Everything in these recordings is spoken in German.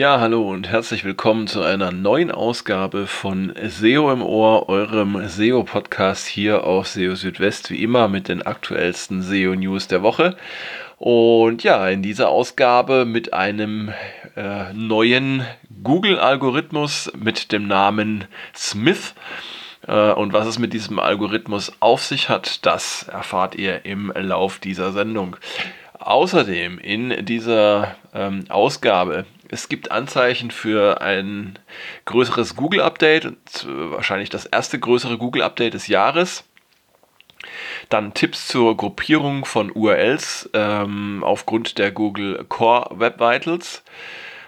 Ja, hallo und herzlich willkommen zu einer neuen Ausgabe von SEO im Ohr, eurem SEO-Podcast hier auf SEO Südwest, wie immer mit den aktuellsten SEO-News der Woche. Und ja, in dieser Ausgabe mit einem äh, neuen Google-Algorithmus mit dem Namen Smith. Äh, und was es mit diesem Algorithmus auf sich hat, das erfahrt ihr im Lauf dieser Sendung. Außerdem in dieser ähm, Ausgabe, es gibt Anzeichen für ein größeres Google-Update, wahrscheinlich das erste größere Google-Update des Jahres. Dann Tipps zur Gruppierung von URLs ähm, aufgrund der Google Core Web Vitals.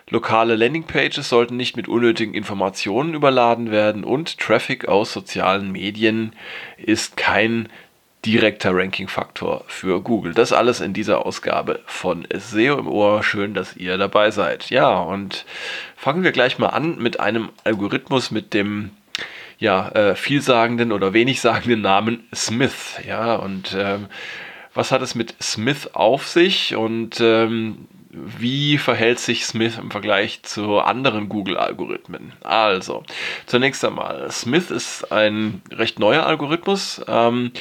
Lokale Landingpages sollten nicht mit unnötigen Informationen überladen werden und Traffic aus sozialen Medien ist kein direkter Ranking-Faktor für Google. Das alles in dieser Ausgabe von SEO im Ohr. Schön, dass ihr dabei seid. Ja, und fangen wir gleich mal an mit einem Algorithmus mit dem ja, äh, vielsagenden oder wenigsagenden Namen Smith. Ja, und ähm, was hat es mit Smith auf sich und ähm, wie verhält sich Smith im Vergleich zu anderen Google-Algorithmen? Also, zunächst einmal, Smith ist ein recht neuer Algorithmus, ähm,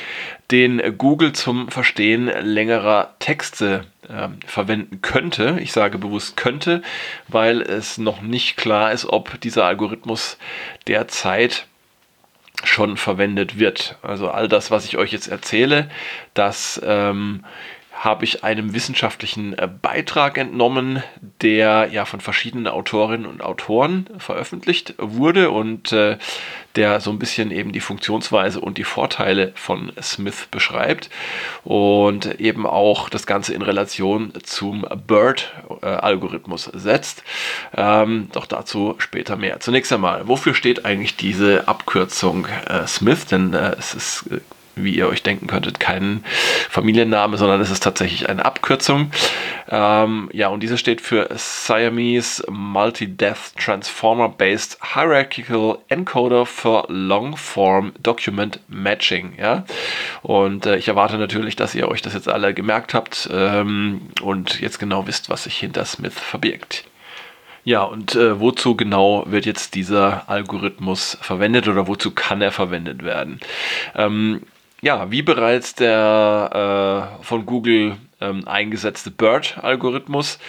den Google zum Verstehen längerer Texte äh, verwenden könnte. Ich sage bewusst könnte, weil es noch nicht klar ist, ob dieser Algorithmus derzeit schon verwendet wird. Also all das, was ich euch jetzt erzähle, das ähm, habe ich einem wissenschaftlichen äh, Beitrag entnommen, der ja von verschiedenen Autorinnen und Autoren veröffentlicht wurde und äh, der so ein bisschen eben die Funktionsweise und die Vorteile von Smith beschreibt und eben auch das Ganze in Relation zum BERT-Algorithmus setzt. Ähm, doch dazu später mehr. Zunächst einmal, wofür steht eigentlich diese Abkürzung äh, Smith? Denn äh, es ist äh, wie ihr euch denken könntet, kein Familienname, sondern es ist tatsächlich eine Abkürzung. Ähm, ja, und diese steht für Siamese Multi-Death Transformer-Based Hierarchical Encoder for Long-Form Document Matching. Ja? Und äh, ich erwarte natürlich, dass ihr euch das jetzt alle gemerkt habt ähm, und jetzt genau wisst, was sich hinter Smith verbirgt. Ja, und äh, wozu genau wird jetzt dieser Algorithmus verwendet oder wozu kann er verwendet werden? Ähm, ja, wie bereits der äh, von Google ähm, eingesetzte BERT-Algorithmus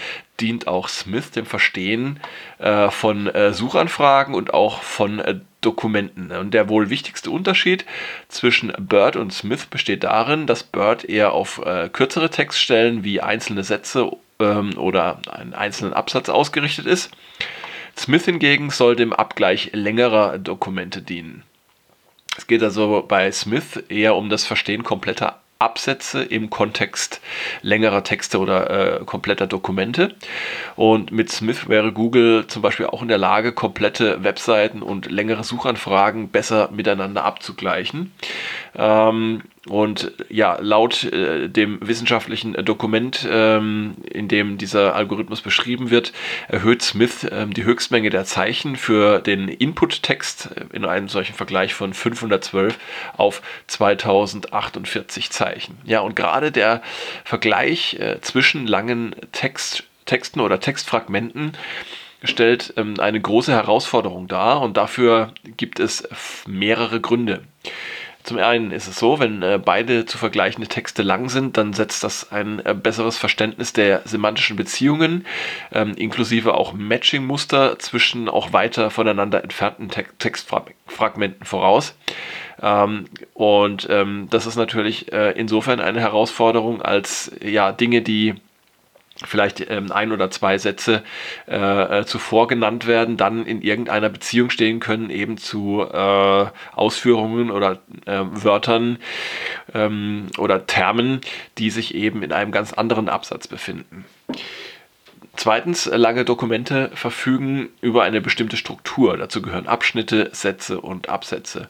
dient auch Smith dem Verstehen äh, von äh, Suchanfragen und auch von äh, Dokumenten. Und der wohl wichtigste Unterschied zwischen BERT und Smith besteht darin, dass BERT eher auf äh, kürzere Textstellen wie einzelne Sätze ähm, oder einen einzelnen Absatz ausgerichtet ist. Smith hingegen soll dem Abgleich längerer Dokumente dienen. Es geht also bei Smith eher um das Verstehen kompletter Absätze im Kontext längerer Texte oder äh, kompletter Dokumente. Und mit Smith wäre Google zum Beispiel auch in der Lage, komplette Webseiten und längere Suchanfragen besser miteinander abzugleichen. Ähm, und ja, laut äh, dem wissenschaftlichen Dokument, ähm, in dem dieser Algorithmus beschrieben wird, erhöht Smith ähm, die Höchstmenge der Zeichen für den Input-Text in einem solchen Vergleich von 512 auf 2048 Zeichen. Ja, und gerade der Vergleich äh, zwischen langen Text, Texten oder Textfragmenten stellt ähm, eine große Herausforderung dar und dafür gibt es mehrere Gründe. Zum einen ist es so, wenn äh, beide zu vergleichende Texte lang sind, dann setzt das ein äh, besseres Verständnis der semantischen Beziehungen, ähm, inklusive auch Matching-Muster zwischen auch weiter voneinander entfernten Te Textfragmenten voraus. Ähm, und ähm, das ist natürlich äh, insofern eine Herausforderung, als ja Dinge, die vielleicht ähm, ein oder zwei Sätze äh, äh, zuvor genannt werden, dann in irgendeiner Beziehung stehen können, eben zu äh, Ausführungen oder äh, Wörtern ähm, oder Termen, die sich eben in einem ganz anderen Absatz befinden. Zweitens, lange Dokumente verfügen über eine bestimmte Struktur. Dazu gehören Abschnitte, Sätze und Absätze.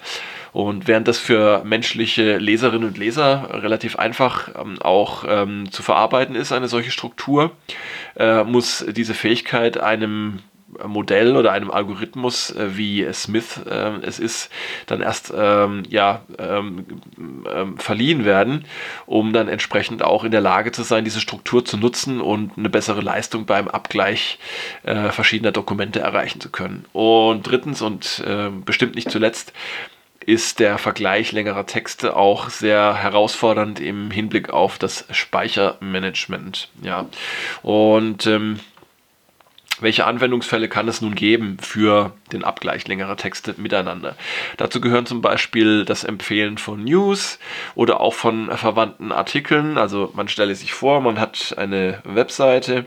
Und während das für menschliche Leserinnen und Leser relativ einfach ähm, auch ähm, zu verarbeiten ist, eine solche Struktur, äh, muss diese Fähigkeit einem Modell oder einem Algorithmus äh, wie Smith äh, es ist, dann erst ähm, ja, ähm, ähm, verliehen werden, um dann entsprechend auch in der Lage zu sein, diese Struktur zu nutzen und eine bessere Leistung beim Abgleich äh, verschiedener Dokumente erreichen zu können. Und drittens und äh, bestimmt nicht zuletzt ist der Vergleich längerer Texte auch sehr herausfordernd im Hinblick auf das Speichermanagement. Ja. Und ähm, welche Anwendungsfälle kann es nun geben für den Abgleich längerer Texte miteinander? Dazu gehören zum Beispiel das Empfehlen von News oder auch von verwandten Artikeln. Also man stelle sich vor, man hat eine Webseite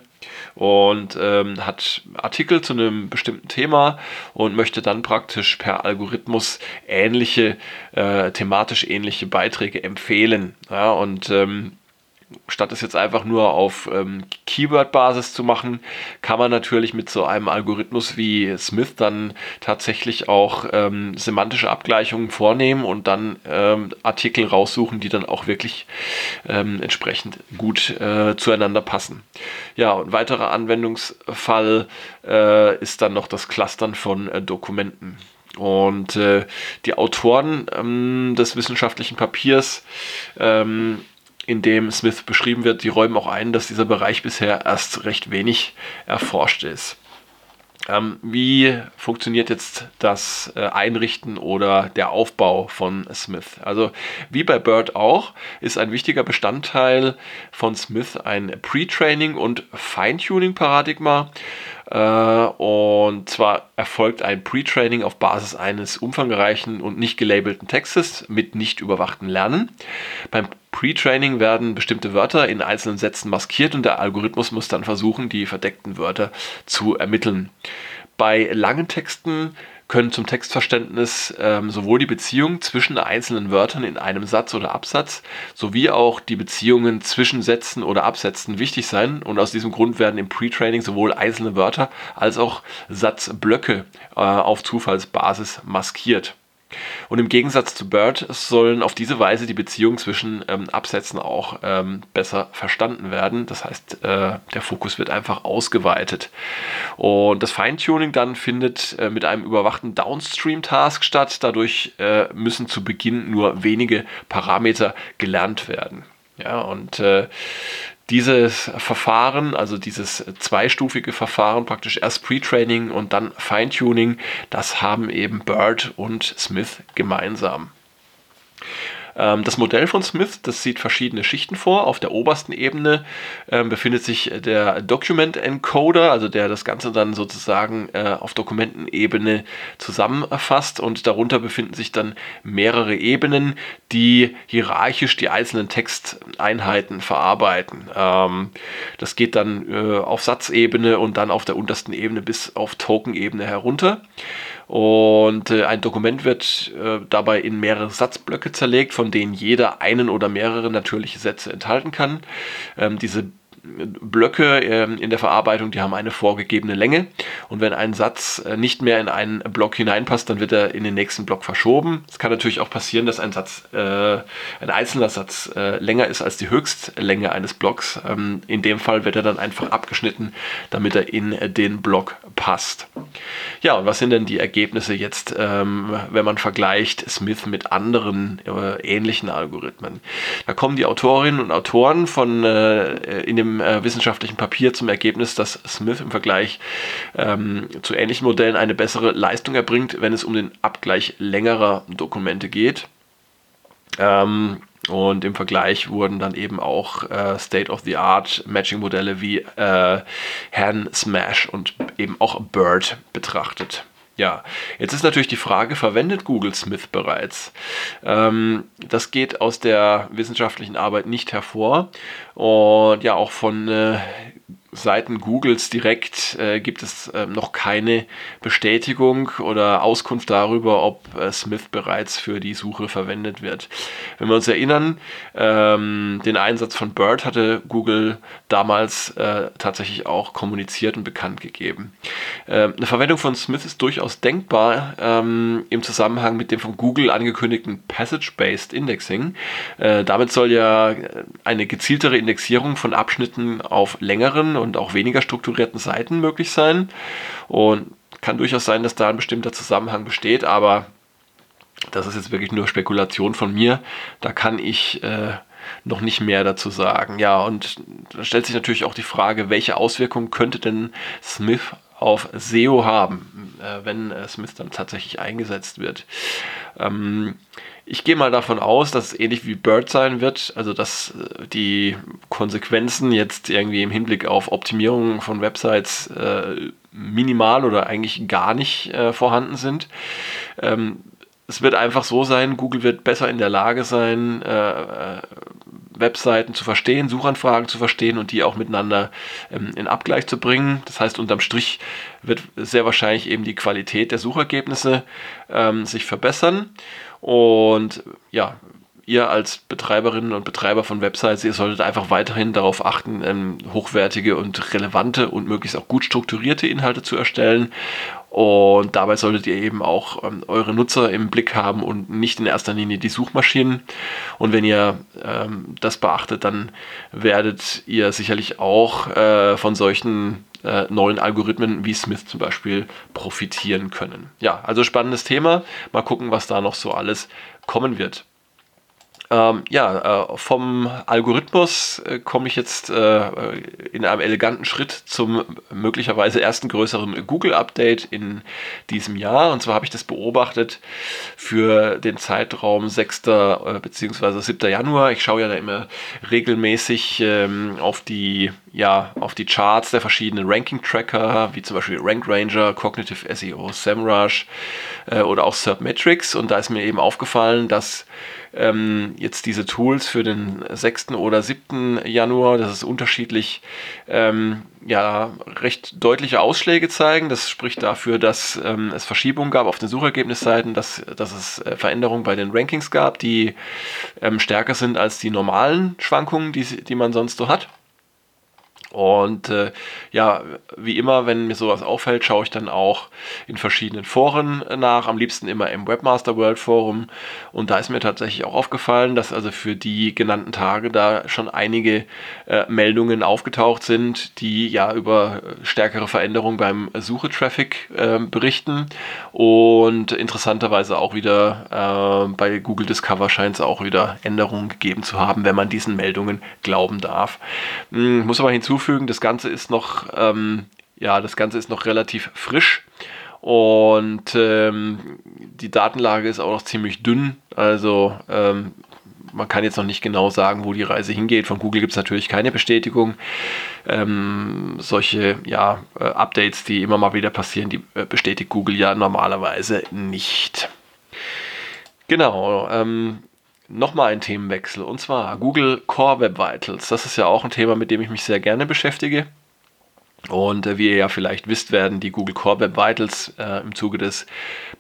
und ähm, hat Artikel zu einem bestimmten Thema und möchte dann praktisch per Algorithmus ähnliche, äh, thematisch ähnliche Beiträge empfehlen. Ja, und ähm, statt es jetzt einfach nur auf ähm, Keyword-Basis zu machen, kann man natürlich mit so einem Algorithmus wie Smith dann tatsächlich auch ähm, semantische Abgleichungen vornehmen und dann ähm, Artikel raussuchen, die dann auch wirklich ähm, entsprechend gut äh, zueinander passen. Ja, ein weiterer Anwendungsfall äh, ist dann noch das Clustern von äh, Dokumenten. Und äh, die Autoren ähm, des wissenschaftlichen Papiers ähm, in dem Smith beschrieben wird, die räumen auch ein, dass dieser Bereich bisher erst recht wenig erforscht ist. Ähm, wie funktioniert jetzt das äh, Einrichten oder der Aufbau von Smith? Also wie bei Bird auch ist ein wichtiger Bestandteil von Smith ein Pre-Training und Feintuning-Paradigma. Äh, und zwar erfolgt ein Pre-Training auf Basis eines umfangreichen und nicht gelabelten Textes mit nicht überwachten Lernen. Beim Pre-Training werden bestimmte Wörter in einzelnen Sätzen maskiert und der Algorithmus muss dann versuchen, die verdeckten Wörter zu ermitteln. Bei langen Texten können zum Textverständnis ähm, sowohl die Beziehung zwischen einzelnen Wörtern in einem Satz oder Absatz sowie auch die Beziehungen zwischen Sätzen oder Absätzen wichtig sein. Und aus diesem Grund werden im Pre-Training sowohl einzelne Wörter als auch Satzblöcke äh, auf Zufallsbasis maskiert. Und im Gegensatz zu Bird sollen auf diese Weise die Beziehungen zwischen ähm, Absätzen auch ähm, besser verstanden werden. Das heißt, äh, der Fokus wird einfach ausgeweitet. Und das Feintuning dann findet äh, mit einem überwachten Downstream-Task statt. Dadurch äh, müssen zu Beginn nur wenige Parameter gelernt werden. Ja, und äh, dieses Verfahren, also dieses zweistufige Verfahren, praktisch erst Pre-Training und dann Feintuning, das haben eben Bird und Smith gemeinsam. Ähm, das Modell von Smith, das sieht verschiedene Schichten vor. Auf der obersten Ebene ähm, befindet sich der Document Encoder, also der das Ganze dann sozusagen äh, auf Dokumentenebene zusammenfasst und darunter befinden sich dann mehrere Ebenen, die hierarchisch die einzelnen Texteinheiten verarbeiten. Ähm, das geht dann äh, auf Satzebene und dann auf der untersten Ebene bis auf Token-Ebene herunter. Und äh, ein Dokument wird dabei in mehrere Satzblöcke zerlegt, von denen jeder einen oder mehrere natürliche Sätze enthalten kann. Ähm, diese Blöcke ähm, in der Verarbeitung, die haben eine vorgegebene Länge. Und wenn ein Satz äh, nicht mehr in einen Block hineinpasst, dann wird er in den nächsten Block verschoben. Es kann natürlich auch passieren, dass ein Satz, äh, ein einzelner Satz äh, länger ist als die Höchstlänge eines Blocks. Ähm, in dem Fall wird er dann einfach abgeschnitten, damit er in den Block passt. Ja, und was sind denn die Ergebnisse jetzt, ähm, wenn man vergleicht Smith mit anderen ähnlichen Algorithmen? Da kommen die Autorinnen und Autoren von in dem äh, wissenschaftlichen Papier zum Ergebnis, dass Smith im Vergleich ähm, zu ähnlichen Modellen eine bessere Leistung erbringt, wenn es um den Abgleich längerer Dokumente geht. Ähm, und im Vergleich wurden dann eben auch äh, State-of-the-Art Matching-Modelle wie äh, Han, Smash und eben auch Bird betrachtet. Ja, jetzt ist natürlich die Frage, verwendet Google Smith bereits? Ähm, das geht aus der wissenschaftlichen Arbeit nicht hervor und ja auch von äh, Seiten Googles direkt äh, gibt es äh, noch keine Bestätigung oder Auskunft darüber, ob äh, Smith bereits für die Suche verwendet wird. Wenn wir uns erinnern, ähm, den Einsatz von Bird hatte Google damals äh, tatsächlich auch kommuniziert und bekannt gegeben. Äh, eine Verwendung von Smith ist durchaus denkbar ähm, im Zusammenhang mit dem von Google angekündigten Passage-Based Indexing. Äh, damit soll ja eine gezieltere Indexierung von Abschnitten auf längeren und auch weniger strukturierten Seiten möglich sein. Und kann durchaus sein, dass da ein bestimmter Zusammenhang besteht, aber das ist jetzt wirklich nur Spekulation von mir. Da kann ich äh, noch nicht mehr dazu sagen. Ja, und da stellt sich natürlich auch die Frage, welche Auswirkungen könnte denn Smith auf SEO haben, äh, wenn äh, Smith dann tatsächlich eingesetzt wird. Ähm, ich gehe mal davon aus, dass es ähnlich wie Bird sein wird, also dass äh, die Konsequenzen jetzt irgendwie im Hinblick auf Optimierung von Websites äh, minimal oder eigentlich gar nicht äh, vorhanden sind. Ähm, es wird einfach so sein, Google wird besser in der Lage sein, äh, äh, Webseiten zu verstehen, Suchanfragen zu verstehen und die auch miteinander ähm, in Abgleich zu bringen. Das heißt, unterm Strich wird sehr wahrscheinlich eben die Qualität der Suchergebnisse ähm, sich verbessern. Und ja, ihr als Betreiberinnen und Betreiber von Websites, ihr solltet einfach weiterhin darauf achten, ähm, hochwertige und relevante und möglichst auch gut strukturierte Inhalte zu erstellen. Und dabei solltet ihr eben auch ähm, eure Nutzer im Blick haben und nicht in erster Linie die Suchmaschinen. Und wenn ihr ähm, das beachtet, dann werdet ihr sicherlich auch äh, von solchen äh, neuen Algorithmen wie Smith zum Beispiel profitieren können. Ja, also spannendes Thema. Mal gucken, was da noch so alles kommen wird. Ähm, ja, äh, vom Algorithmus äh, komme ich jetzt äh, in einem eleganten Schritt zum möglicherweise ersten größeren Google-Update in diesem Jahr. Und zwar habe ich das beobachtet für den Zeitraum 6. bzw. 7. Januar. Ich schaue ja da immer regelmäßig ähm, auf die ja, auf die Charts der verschiedenen Ranking-Tracker, wie zum Beispiel Rank Ranger, Cognitive SEO, SEMrush äh, oder auch SERPmetrics. Und da ist mir eben aufgefallen, dass ähm, jetzt diese Tools für den 6. oder 7. Januar, das ist unterschiedlich, ähm, ja, recht deutliche Ausschläge zeigen. Das spricht dafür, dass ähm, es Verschiebungen gab auf den Suchergebnisseiten, dass, dass es äh, Veränderungen bei den Rankings gab, die ähm, stärker sind als die normalen Schwankungen, die, die man sonst so hat. Und äh, ja, wie immer, wenn mir sowas auffällt, schaue ich dann auch in verschiedenen Foren nach, am liebsten immer im Webmaster World Forum. Und da ist mir tatsächlich auch aufgefallen, dass also für die genannten Tage da schon einige äh, Meldungen aufgetaucht sind, die ja über stärkere Veränderungen beim Suchetraffic äh, berichten. Und interessanterweise auch wieder äh, bei Google Discover scheint es auch wieder Änderungen gegeben zu haben, wenn man diesen Meldungen glauben darf. Hm, muss aber hinzufügen, hinzufügen. Das Ganze ist noch, ähm, ja, das Ganze ist noch relativ frisch. Und ähm, die Datenlage ist auch noch ziemlich dünn. Also ähm, man kann jetzt noch nicht genau sagen, wo die Reise hingeht. Von Google gibt es natürlich keine Bestätigung. Ähm, solche ja, äh, Updates, die immer mal wieder passieren, die äh, bestätigt Google ja normalerweise nicht. Genau. Ähm, nochmal ein Themenwechsel und zwar Google Core Web Vitals. Das ist ja auch ein Thema, mit dem ich mich sehr gerne beschäftige. Und äh, wie ihr ja vielleicht wisst, werden die Google Core Web Vitals äh, im Zuge des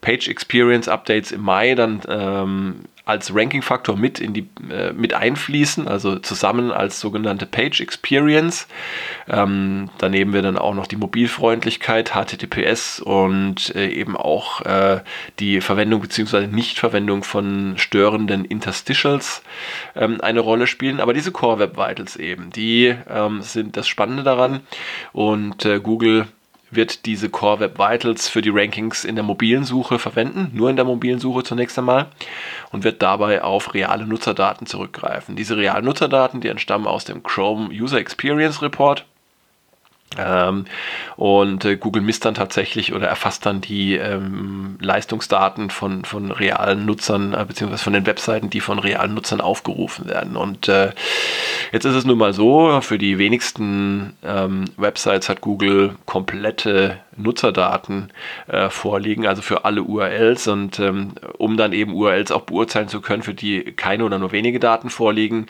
Page Experience Updates im Mai dann ähm, als Ranking-Faktor mit, in die, äh, mit einfließen, also zusammen als sogenannte Page Experience. Ähm, daneben wir dann auch noch die Mobilfreundlichkeit, HTTPS und äh, eben auch äh, die Verwendung bzw. Nichtverwendung von störenden Interstitials ähm, eine Rolle spielen. Aber diese Core Web Vitals eben, die ähm, sind das Spannende daran und äh, Google wird diese Core Web Vitals für die Rankings in der mobilen Suche verwenden, nur in der mobilen Suche zunächst einmal und wird dabei auf reale Nutzerdaten zurückgreifen. Diese realen Nutzerdaten, die entstammen aus dem Chrome User Experience Report ähm, und äh, Google misst dann tatsächlich oder erfasst dann die ähm, Leistungsdaten von, von realen Nutzern, äh, beziehungsweise von den Webseiten, die von realen Nutzern aufgerufen werden. Und äh, jetzt ist es nun mal so, für die wenigsten ähm, Websites hat Google komplette Nutzerdaten äh, vorliegen, also für alle URLs. Und ähm, um dann eben URLs auch beurteilen zu können, für die keine oder nur wenige Daten vorliegen,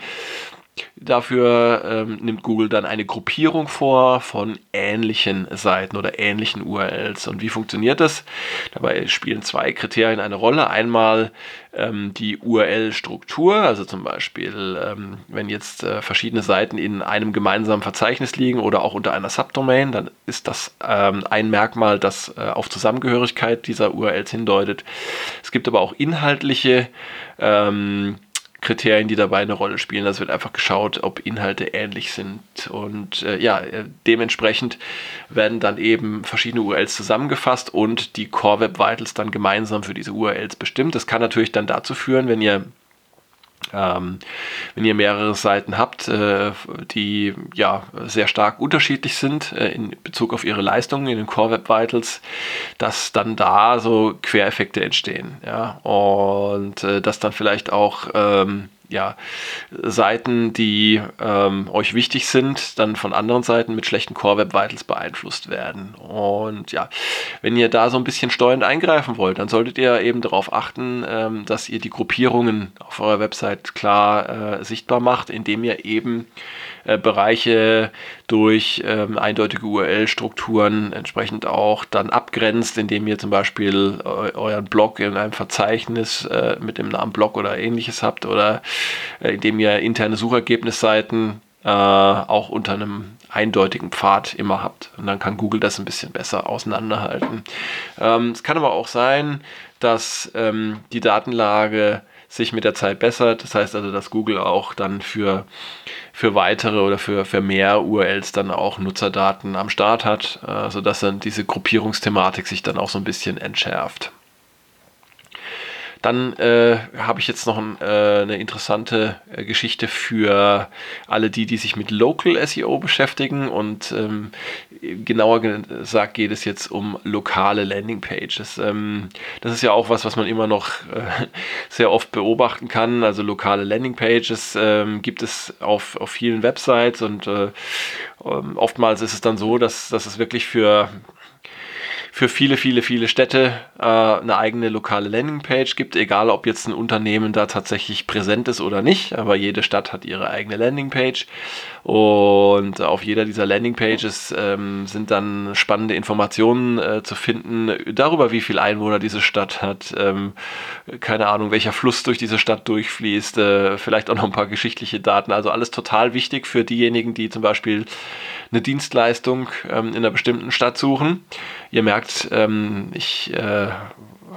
Dafür ähm, nimmt Google dann eine Gruppierung vor von ähnlichen Seiten oder ähnlichen URLs. Und wie funktioniert das? Dabei spielen zwei Kriterien eine Rolle. Einmal ähm, die URL-Struktur, also zum Beispiel, ähm, wenn jetzt äh, verschiedene Seiten in einem gemeinsamen Verzeichnis liegen oder auch unter einer Subdomain, dann ist das ähm, ein Merkmal, das äh, auf Zusammengehörigkeit dieser URLs hindeutet. Es gibt aber auch inhaltliche ähm, Kriterien, die dabei eine Rolle spielen. Das wird einfach geschaut, ob Inhalte ähnlich sind. Und äh, ja, äh, dementsprechend werden dann eben verschiedene URLs zusammengefasst und die Core Web Vitals dann gemeinsam für diese URLs bestimmt. Das kann natürlich dann dazu führen, wenn ihr ähm, wenn ihr mehrere Seiten habt, äh, die ja sehr stark unterschiedlich sind äh, in Bezug auf ihre Leistungen in den Core Web Vitals, dass dann da so Quereffekte entstehen. Ja? Und äh, dass dann vielleicht auch ähm, ja, Seiten, die ähm, euch wichtig sind, dann von anderen Seiten mit schlechten Core Web Vitals beeinflusst werden. Und ja, wenn ihr da so ein bisschen steuernd eingreifen wollt, dann solltet ihr eben darauf achten, ähm, dass ihr die Gruppierungen auf eurer Website klar äh, sichtbar macht, indem ihr eben äh, Bereiche durch ähm, eindeutige URL-Strukturen entsprechend auch dann abgrenzt, indem ihr zum Beispiel eu euren Blog in einem Verzeichnis äh, mit dem Namen Blog oder ähnliches habt oder äh, indem ihr interne Suchergebnisseiten äh, auch unter einem eindeutigen Pfad immer habt. Und dann kann Google das ein bisschen besser auseinanderhalten. Ähm, es kann aber auch sein, dass ähm, die Datenlage sich mit der Zeit bessert. Das heißt also, dass Google auch dann für, für weitere oder für, für mehr URLs dann auch Nutzerdaten am Start hat, äh, sodass dann diese Gruppierungsthematik sich dann auch so ein bisschen entschärft. Dann äh, habe ich jetzt noch ein, äh, eine interessante äh, Geschichte für alle die, die sich mit Local SEO beschäftigen. Und ähm, genauer gesagt geht es jetzt um lokale Landingpages. Ähm, das ist ja auch was, was man immer noch äh, sehr oft beobachten kann. Also lokale Landingpages ähm, gibt es auf, auf vielen Websites und äh, ähm, oftmals ist es dann so, dass, dass es wirklich für für viele, viele, viele Städte äh, eine eigene lokale Landingpage gibt, egal ob jetzt ein Unternehmen da tatsächlich präsent ist oder nicht, aber jede Stadt hat ihre eigene Landingpage. Und auf jeder dieser Landingpages ähm, sind dann spannende Informationen äh, zu finden darüber, wie viele Einwohner diese Stadt hat, ähm, keine Ahnung, welcher Fluss durch diese Stadt durchfließt, äh, vielleicht auch noch ein paar geschichtliche Daten, also alles total wichtig für diejenigen, die zum Beispiel eine Dienstleistung ähm, in einer bestimmten Stadt suchen. Ihr merkt, ähm, ich äh,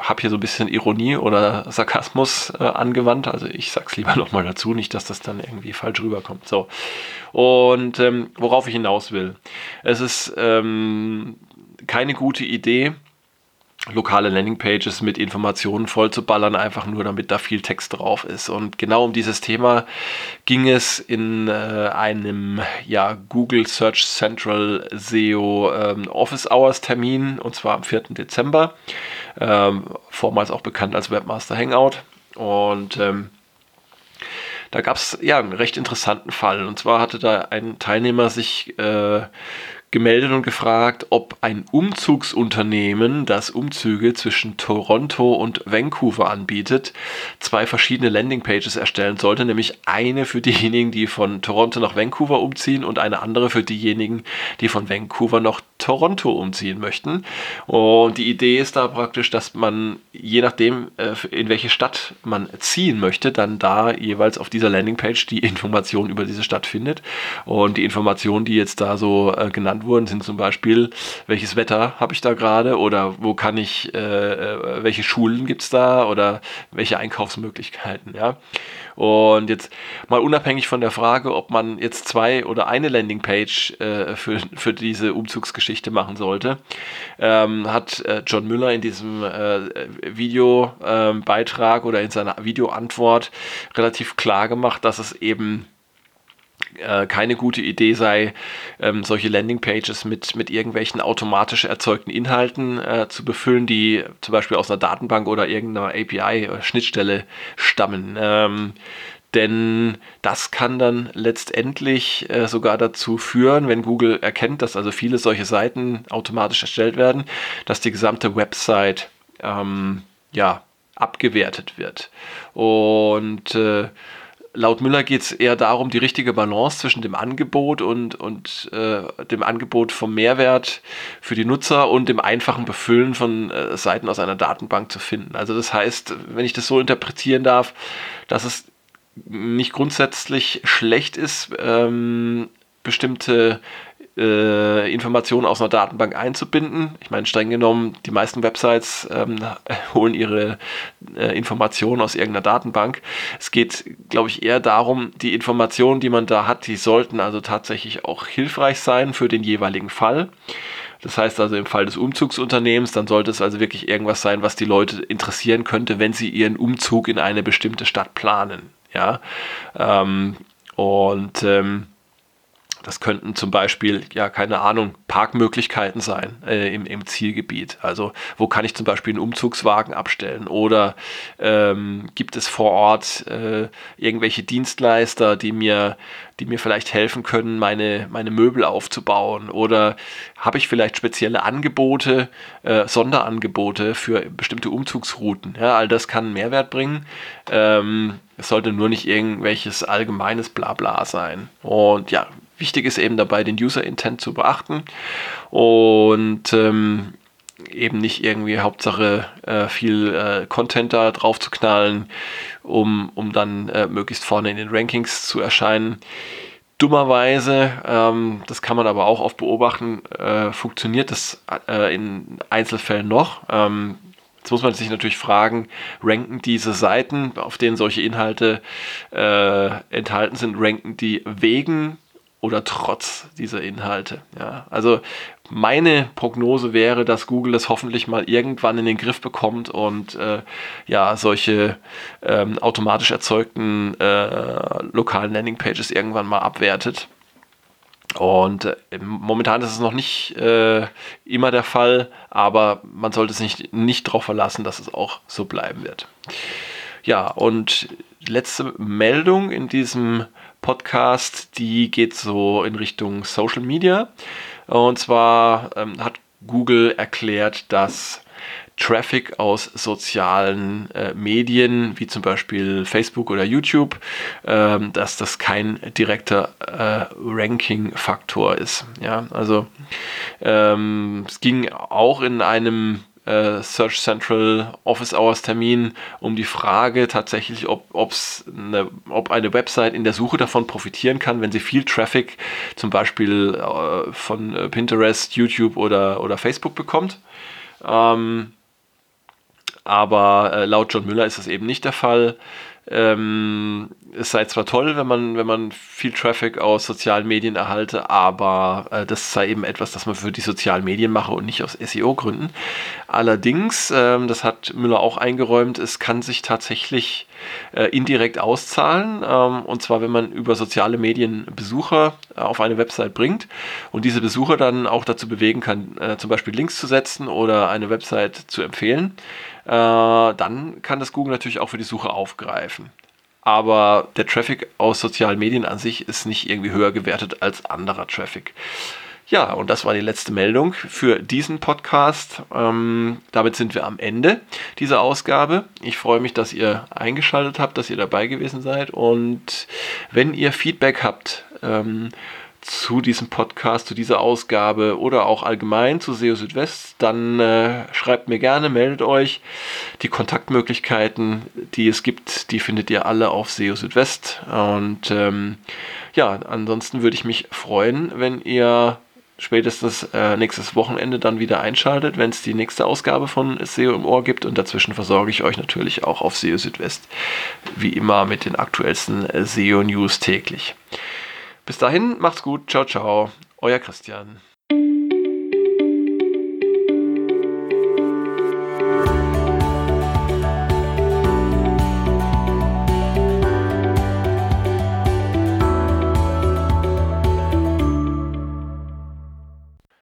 habe hier so ein bisschen Ironie oder Sarkasmus äh, angewandt. Also ich sag's lieber nochmal dazu, nicht, dass das dann irgendwie falsch rüberkommt. So. Und ähm, worauf ich hinaus will. Es ist ähm, keine gute Idee, lokale Landingpages mit Informationen voll zu ballern, einfach nur damit da viel Text drauf ist. Und genau um dieses Thema ging es in äh, einem ja, Google Search Central SEO ähm, Office Hours Termin und zwar am 4. Dezember, ähm, vormals auch bekannt als Webmaster Hangout. Und ähm, da gab es ja einen recht interessanten Fall. Und zwar hatte da ein Teilnehmer sich äh, gemeldet und gefragt, ob ein Umzugsunternehmen, das Umzüge zwischen Toronto und Vancouver anbietet, zwei verschiedene Landingpages erstellen sollte, nämlich eine für diejenigen, die von Toronto nach Vancouver umziehen und eine andere für diejenigen, die von Vancouver nach Toronto umziehen möchten. Und die Idee ist da praktisch, dass man je nachdem, äh, in welche Stadt man ziehen möchte, dann da jeweils auf dieser Landingpage die Informationen über diese Stadt findet. Und die Informationen, die jetzt da so äh, genannt wurden, sind zum Beispiel, welches Wetter habe ich da gerade oder wo kann ich, äh, äh welche Schulen gibt es da oder welche Einkaufsmöglichkeiten. Ja? Und jetzt mal unabhängig von der Frage, ob man jetzt zwei oder eine Landingpage äh, für, für diese Umzugsgeschichte machen sollte, ähm, hat äh, John Müller in diesem äh, Videobeitrag oder in seiner Videoantwort relativ klar gemacht, dass es eben keine gute Idee sei, ähm, solche Landingpages mit, mit irgendwelchen automatisch erzeugten Inhalten äh, zu befüllen, die zum Beispiel aus einer Datenbank oder irgendeiner API-Schnittstelle stammen. Ähm, denn das kann dann letztendlich äh, sogar dazu führen, wenn Google erkennt, dass also viele solche Seiten automatisch erstellt werden, dass die gesamte Website ähm, ja, abgewertet wird. Und äh, laut Müller geht es eher darum, die richtige Balance zwischen dem Angebot und, und äh, dem Angebot vom Mehrwert für die Nutzer und dem einfachen Befüllen von äh, Seiten aus einer Datenbank zu finden. Also das heißt, wenn ich das so interpretieren darf, dass es nicht grundsätzlich schlecht ist, ähm, bestimmte äh, Informationen aus einer Datenbank einzubinden. Ich meine, streng genommen, die meisten Websites ähm, holen ihre äh, Informationen aus irgendeiner Datenbank. Es geht, glaube ich, eher darum, die Informationen, die man da hat, die sollten also tatsächlich auch hilfreich sein für den jeweiligen Fall. Das heißt also im Fall des Umzugsunternehmens, dann sollte es also wirklich irgendwas sein, was die Leute interessieren könnte, wenn sie ihren Umzug in eine bestimmte Stadt planen. Ja, ähm, und ähm, das könnten zum Beispiel, ja, keine Ahnung, Parkmöglichkeiten sein äh, im, im, Zielgebiet. Also, wo kann ich zum Beispiel einen Umzugswagen abstellen? Oder ähm, gibt es vor Ort äh, irgendwelche Dienstleister, die mir, die mir vielleicht helfen können, meine, meine Möbel aufzubauen? Oder habe ich vielleicht spezielle Angebote, äh, Sonderangebote für bestimmte Umzugsrouten? Ja, all das kann einen Mehrwert bringen. Ähm, es sollte nur nicht irgendwelches allgemeines Blabla sein. Und ja, Wichtig ist eben dabei, den User Intent zu beachten und ähm, eben nicht irgendwie Hauptsache äh, viel äh, Content da drauf zu knallen, um, um dann äh, möglichst vorne in den Rankings zu erscheinen. Dummerweise, ähm, das kann man aber auch oft beobachten, äh, funktioniert das äh, in Einzelfällen noch. Ähm, Jetzt muss man sich natürlich fragen, ranken diese Seiten, auf denen solche Inhalte äh, enthalten sind, ranken die wegen oder trotz dieser Inhalte. Ja, also meine Prognose wäre, dass Google das hoffentlich mal irgendwann in den Griff bekommt und äh, ja solche ähm, automatisch erzeugten äh, lokalen Landingpages irgendwann mal abwertet. Und äh, momentan ist es noch nicht äh, immer der Fall, aber man sollte sich nicht, nicht darauf verlassen, dass es auch so bleiben wird. Ja, und letzte Meldung in diesem Podcast, die geht so in Richtung Social Media. Und zwar ähm, hat Google erklärt, dass Traffic aus sozialen äh, Medien, wie zum Beispiel Facebook oder YouTube, ähm, dass das kein direkter äh, Ranking-Faktor ist. Ja, also ähm, es ging auch in einem äh, Search Central Office Hours Termin um die Frage tatsächlich, ob, ob's eine, ob eine Website in der Suche davon profitieren kann, wenn sie viel Traffic zum Beispiel äh, von äh, Pinterest, YouTube oder, oder Facebook bekommt. Ähm, aber äh, laut John Müller ist das eben nicht der Fall. Ähm, es sei zwar toll, wenn man, wenn man viel Traffic aus sozialen Medien erhalte, aber äh, das sei eben etwas, das man für die sozialen Medien mache und nicht aus SEO-Gründen. Allerdings, ähm, das hat Müller auch eingeräumt, es kann sich tatsächlich äh, indirekt auszahlen. Ähm, und zwar, wenn man über soziale Medien Besucher äh, auf eine Website bringt und diese Besucher dann auch dazu bewegen kann, äh, zum Beispiel Links zu setzen oder eine Website zu empfehlen äh, dann kann das Google natürlich auch für die Suche aufgreifen. Aber der Traffic aus sozialen Medien an sich ist nicht irgendwie höher gewertet als anderer Traffic. Ja, und das war die letzte Meldung für diesen Podcast. Ähm, damit sind wir am Ende dieser Ausgabe. Ich freue mich, dass ihr eingeschaltet habt, dass ihr dabei gewesen seid. Und wenn ihr Feedback habt, ähm, zu diesem Podcast, zu dieser Ausgabe oder auch allgemein zu SEO Südwest, dann äh, schreibt mir gerne, meldet euch. Die Kontaktmöglichkeiten, die es gibt, die findet ihr alle auf SEO Südwest. Und ähm, ja, ansonsten würde ich mich freuen, wenn ihr spätestens äh, nächstes Wochenende dann wieder einschaltet, wenn es die nächste Ausgabe von SEO im Ohr gibt. Und dazwischen versorge ich euch natürlich auch auf SEO Südwest, wie immer mit den aktuellsten SEO-News täglich. Bis dahin, macht's gut. Ciao, ciao. Euer Christian.